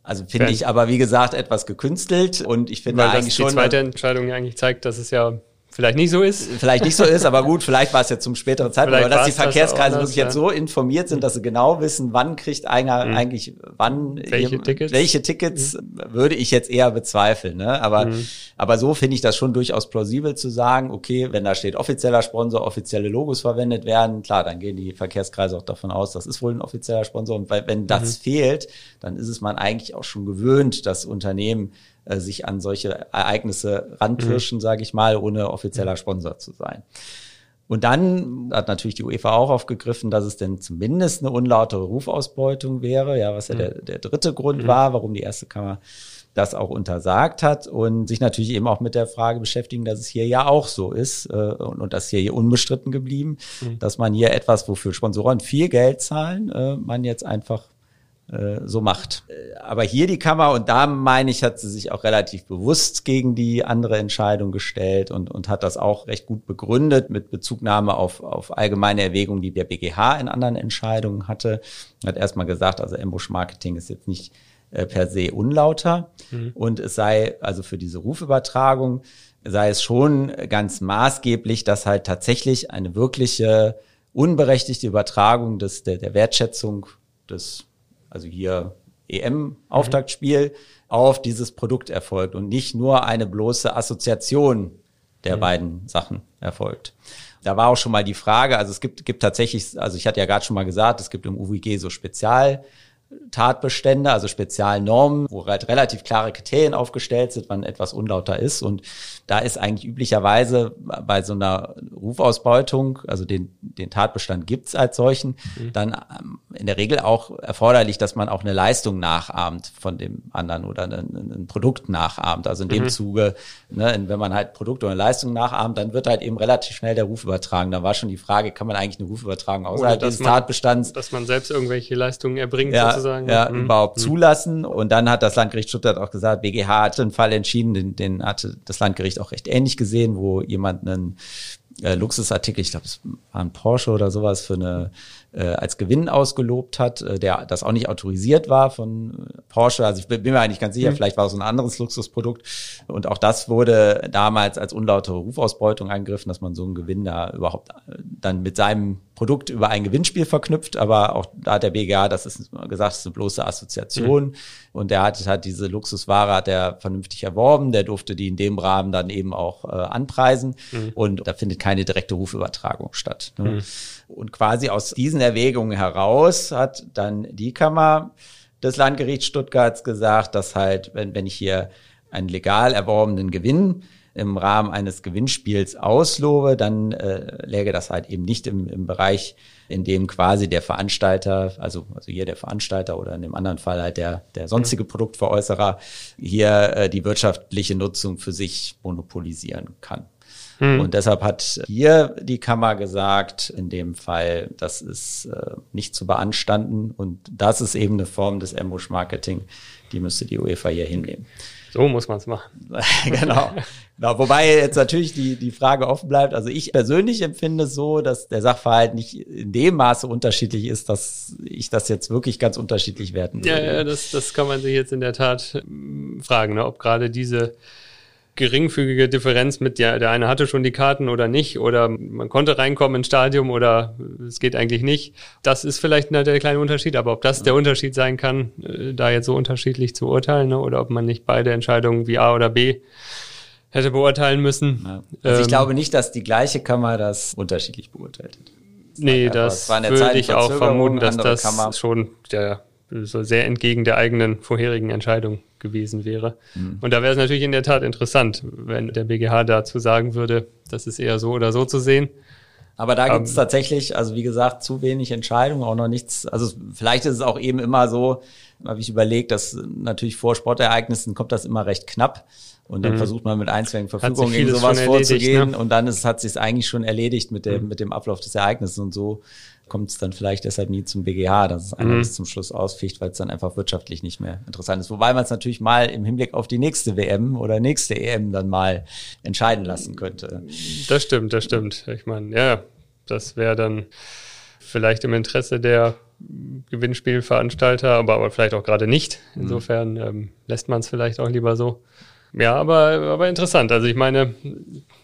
[SPEAKER 3] Also finde ich aber, wie gesagt, etwas gekünstelt und ich finde
[SPEAKER 2] Weil
[SPEAKER 3] eigentlich
[SPEAKER 2] schon. Die zweite Entscheidung ja eigentlich zeigt, dass es ja vielleicht nicht so ist.
[SPEAKER 3] Vielleicht nicht so ist, aber gut, vielleicht war es ja zum späteren Zeitpunkt, aber dass die Verkehrskreise das wirklich ja. jetzt so informiert sind, dass sie genau wissen, wann kriegt einer mhm. eigentlich wann
[SPEAKER 2] welche
[SPEAKER 3] hier,
[SPEAKER 2] Tickets,
[SPEAKER 3] welche Tickets mhm. würde ich jetzt eher bezweifeln. Ne? Aber, mhm. aber so finde ich das schon durchaus plausibel zu sagen, okay, wenn da steht offizieller Sponsor, offizielle Logos verwendet werden, klar, dann gehen die Verkehrskreise auch davon aus, das ist wohl ein offizieller Sponsor. Und wenn das mhm. fehlt, dann ist es man eigentlich auch schon gewöhnt, dass Unternehmen äh, sich an solche Ereignisse ranpirschen, mhm. sage ich mal, ohne offizieller Sponsor zu sein. Und dann hat natürlich die UEFA auch aufgegriffen, dass es denn zumindest eine unlautere Rufausbeutung wäre, ja, was ja mhm. der, der dritte Grund mhm. war, warum die erste Kammer das auch untersagt hat und sich natürlich eben auch mit der Frage beschäftigen, dass es hier ja auch so ist äh, und, und das hier, hier unbestritten geblieben, mhm. dass man hier etwas, wofür Sponsoren viel Geld zahlen, äh, man jetzt einfach so macht. Äh, aber hier die Kammer, und da meine ich, hat sie sich auch relativ bewusst gegen die andere Entscheidung gestellt und, und hat das auch recht gut begründet mit Bezugnahme auf, auf allgemeine Erwägungen, die der BGH in anderen Entscheidungen hatte. Hat erstmal gesagt, also Ambush Marketing ist jetzt nicht äh, per se unlauter mhm. und es sei also für diese Rufübertragung sei es schon ganz maßgeblich, dass halt tatsächlich eine wirkliche unberechtigte Übertragung des, der, der Wertschätzung des also hier EM-Auftaktspiel, mhm. auf dieses Produkt erfolgt und nicht nur eine bloße Assoziation der mhm. beiden Sachen erfolgt. Da war auch schon mal die Frage, also es gibt, gibt tatsächlich, also ich hatte ja gerade schon mal gesagt, es gibt im UWG so Spezial- Tatbestände, also Spezialnormen, wo halt relativ klare Kriterien aufgestellt sind, wann etwas unlauter ist. Und da ist eigentlich üblicherweise bei so einer Rufausbeutung, also den, den Tatbestand gibt's als solchen, mhm. dann ähm, in der Regel auch erforderlich, dass man auch eine Leistung nachahmt von dem anderen oder ein, ein Produkt nachahmt. Also in dem mhm. Zuge, ne, wenn man halt Produkt oder Leistung nachahmt, dann wird halt eben relativ schnell der Ruf übertragen. Da war schon die Frage, kann man eigentlich eine Rufübertragung außerhalb dieses man, Tatbestands?
[SPEAKER 2] Dass man selbst irgendwelche Leistungen erbringt.
[SPEAKER 3] Ja, sozusagen. Ja, mhm. überhaupt mhm. zulassen. Und dann hat das Landgericht Stuttgart auch gesagt, BGH hatte einen Fall entschieden, den, den hatte das Landgericht auch recht ähnlich gesehen, wo jemand einen äh, Luxusartikel, ich glaube, es war ein Porsche oder sowas, für eine äh, als Gewinn ausgelobt hat, äh, der das auch nicht autorisiert war von Porsche. Also ich bin, bin mir eigentlich ganz sicher, mhm. vielleicht war es ein anderes Luxusprodukt. Und auch das wurde damals als unlautere Rufausbeutung angegriffen, dass man so einen Gewinn da überhaupt äh, dann mit seinem Produkt über ein Gewinnspiel verknüpft. Aber auch da hat der BGA, das ist gesagt, das ist eine bloße Assoziation. Mhm. Und der hat, hat diese Luxusware hat er vernünftig erworben. Der durfte die in dem Rahmen dann eben auch äh, anpreisen. Mhm. Und da findet keine direkte Rufübertragung statt. Ne? Mhm. Und quasi aus diesen Erwägungen heraus hat dann die Kammer des Landgerichts Stuttgarts gesagt, dass halt, wenn, wenn ich hier einen legal erworbenen Gewinn im Rahmen eines Gewinnspiels auslobe, dann äh, läge das halt eben nicht im, im Bereich, in dem quasi der Veranstalter, also, also hier der Veranstalter oder in dem anderen Fall halt der, der sonstige Produktveräußerer hier äh, die wirtschaftliche Nutzung für sich monopolisieren kann. Hm. Und deshalb hat hier die Kammer gesagt, in dem Fall, das ist äh, nicht zu beanstanden und das ist eben eine Form des Ambush-Marketing, die müsste die UEFA hier hinnehmen.
[SPEAKER 2] So muss man es machen.
[SPEAKER 3] genau. genau. Wobei jetzt natürlich die, die Frage offen bleibt. Also ich persönlich empfinde es so, dass der Sachverhalt nicht in dem Maße unterschiedlich ist, dass ich das jetzt wirklich ganz unterschiedlich werten würde.
[SPEAKER 2] Ja, ja das, das kann man sich jetzt in der Tat fragen, ne? ob gerade diese geringfügige Differenz mit der, der eine hatte schon die Karten oder nicht oder man konnte reinkommen ins Stadium oder es geht eigentlich nicht. Das ist vielleicht der kleine Unterschied, aber ob das der Unterschied sein kann, äh, da jetzt so unterschiedlich zu urteilen ne, oder ob man nicht beide Entscheidungen wie A oder B hätte beurteilen müssen. Ja.
[SPEAKER 3] Also ich ähm, glaube nicht, dass die gleiche Kammer das unterschiedlich beurteilt hat.
[SPEAKER 2] Nee, das würde ich auch vermuten, dass das Kammer. schon der so sehr entgegen der eigenen vorherigen Entscheidung gewesen wäre. Mhm. Und da wäre es natürlich in der Tat interessant, wenn der BGH dazu sagen würde, das ist eher so oder so zu sehen.
[SPEAKER 3] Aber da gibt es ähm, tatsächlich, also wie gesagt, zu wenig Entscheidungen, auch noch nichts. Also vielleicht ist es auch eben immer so, habe ich überlegt, dass natürlich vor Sportereignissen kommt das immer recht knapp. Und dann mhm. versucht man mit einzelnen Verfügungen gegen sowas vorzugehen. Ne? Und dann ist, hat sich eigentlich schon erledigt mit dem, mhm. mit dem Ablauf des Ereignisses. Und so kommt es dann vielleicht deshalb nie zum BGH, dass es einer mhm. bis zum Schluss ausficht, weil es dann einfach wirtschaftlich nicht mehr interessant ist. Wobei man es natürlich mal im Hinblick auf die nächste WM oder nächste EM dann mal entscheiden lassen könnte.
[SPEAKER 2] Das stimmt, das stimmt. Ich meine, ja, das wäre dann vielleicht im Interesse der Gewinnspielveranstalter, aber, aber vielleicht auch gerade nicht. Mhm. Insofern ähm, lässt man es vielleicht auch lieber so. Ja, aber, aber interessant. Also ich meine,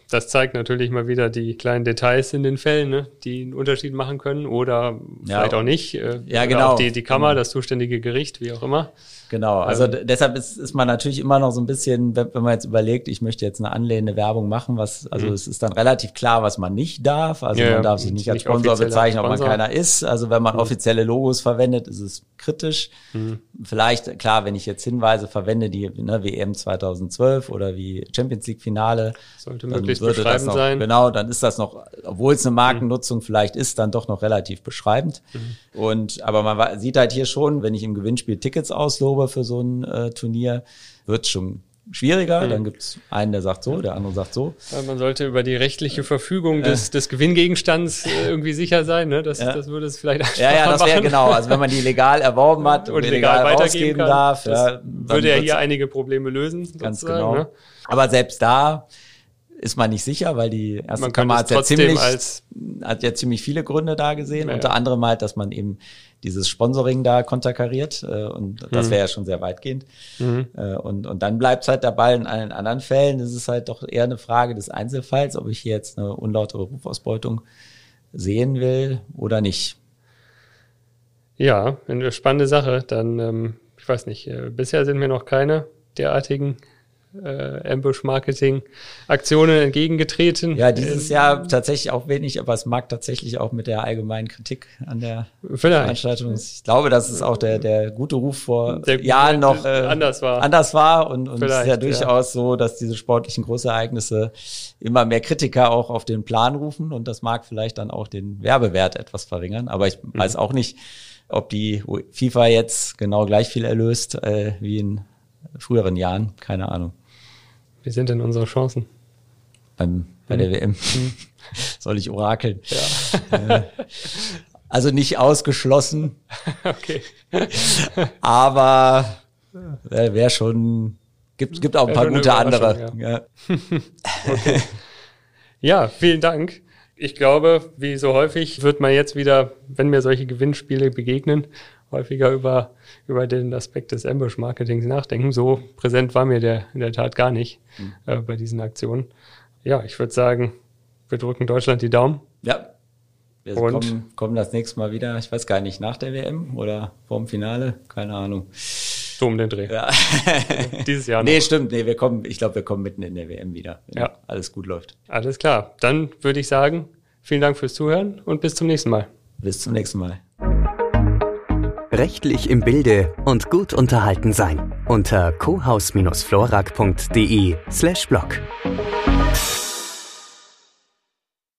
[SPEAKER 2] das zeigt natürlich mal wieder die kleinen Details in den Fällen, ne, die einen Unterschied machen können oder ja, vielleicht auch nicht. Äh,
[SPEAKER 3] ja, genau.
[SPEAKER 2] Die, die Kammer, das zuständige Gericht, wie auch immer.
[SPEAKER 3] Genau, also ähm, deshalb ist, ist man natürlich immer noch so ein bisschen, wenn, wenn man jetzt überlegt, ich möchte jetzt eine anlehnende Werbung machen, was, also mhm. es ist dann relativ klar, was man nicht darf. Also ja, man darf sich nicht als Sponsor bezeichnen, ob man keiner ist. Also wenn man mhm. offizielle Logos verwendet, ist es kritisch. Mhm. Vielleicht, klar, wenn ich jetzt Hinweise verwende, die ne, WM 2012 oder wie Champions League Finale,
[SPEAKER 2] sollte möglichst beschreibend
[SPEAKER 3] noch,
[SPEAKER 2] sein.
[SPEAKER 3] Genau, dann ist das noch, obwohl es eine Markennutzung mhm. vielleicht ist, dann doch noch relativ beschreibend. Mhm. Und aber man sieht halt hier schon, wenn ich im Gewinnspiel Tickets auslobe für so ein äh, Turnier, wird schon schwieriger. Mhm. Dann gibt es einen, der sagt so, der andere sagt so.
[SPEAKER 2] man sollte über die rechtliche Verfügung des, des Gewinngegenstands äh, irgendwie sicher sein. Ne? Das,
[SPEAKER 3] ja.
[SPEAKER 2] das würde es vielleicht
[SPEAKER 3] Ja, ja, das wäre genau. Also wenn man die legal erworben hat und, und legal, legal weitergeben kann, darf,
[SPEAKER 2] ja, würde er hier einige Probleme lösen.
[SPEAKER 3] Ganz genau. Ne? Aber selbst da ist man nicht sicher, weil die erste Kammer hat ja ziemlich, hat ja ziemlich viele Gründe da gesehen. Ja, Unter anderem halt, dass man eben dieses Sponsoring da konterkariert äh, und das mhm. wäre ja schon sehr weitgehend. Mhm. Äh, und, und dann bleibt halt der Ball in allen anderen Fällen. ist es halt doch eher eine Frage des Einzelfalls, ob ich hier jetzt eine unlautere Rufausbeutung sehen will oder nicht.
[SPEAKER 2] Ja, eine spannende Sache. Dann, ähm, ich weiß nicht, äh, bisher sind mir noch keine derartigen äh, Ambush-Marketing-Aktionen entgegengetreten.
[SPEAKER 3] Ja, dieses Jahr tatsächlich auch wenig, aber es mag tatsächlich auch mit der allgemeinen Kritik an der
[SPEAKER 2] Vielleicht.
[SPEAKER 3] Veranstaltung. Ich glaube, dass es auch der, der gute Ruf vor der Jahren noch
[SPEAKER 2] äh, anders war.
[SPEAKER 3] Anders war und, und es ist ja durchaus ja. so, dass diese sportlichen Großereignisse immer mehr Kritiker auch auf den Plan rufen und das mag vielleicht dann auch den Werbewert etwas verringern. Aber ich mhm. weiß auch nicht, ob die FIFA jetzt genau gleich viel erlöst äh, wie in früheren Jahren. Keine Ahnung.
[SPEAKER 2] Wie sind denn unsere Chancen?
[SPEAKER 3] Beim, bei hm. der WM. Hm. Soll ich orakeln? Ja. Äh, also nicht ausgeschlossen.
[SPEAKER 2] okay.
[SPEAKER 3] Aber wäre wär schon, gibt, gibt auch ein paar gute andere.
[SPEAKER 2] Ja. Ja. okay. ja, vielen Dank. Ich glaube, wie so häufig wird man jetzt wieder, wenn mir solche Gewinnspiele begegnen, häufiger über, über den Aspekt des Ambush-Marketings nachdenken. So präsent war mir der in der Tat gar nicht mhm. äh, bei diesen Aktionen. Ja, ich würde sagen, wir drücken Deutschland die Daumen.
[SPEAKER 3] Ja. Wir kommen, kommen das nächste Mal wieder, ich weiß gar nicht, nach der WM oder vorm Finale, keine Ahnung.
[SPEAKER 2] So um den Dreh.
[SPEAKER 3] Ja.
[SPEAKER 2] Dieses Jahr
[SPEAKER 3] noch. Nee, stimmt. Nee, wir kommen, ich glaube, wir kommen mitten in der WM wieder, wenn ja. alles gut läuft.
[SPEAKER 2] Alles klar. Dann würde ich sagen, vielen Dank fürs Zuhören und bis zum nächsten Mal.
[SPEAKER 3] Bis zum nächsten Mal
[SPEAKER 1] rechtlich im Bilde und gut unterhalten sein. Unter cohaus-florak.de slash blog.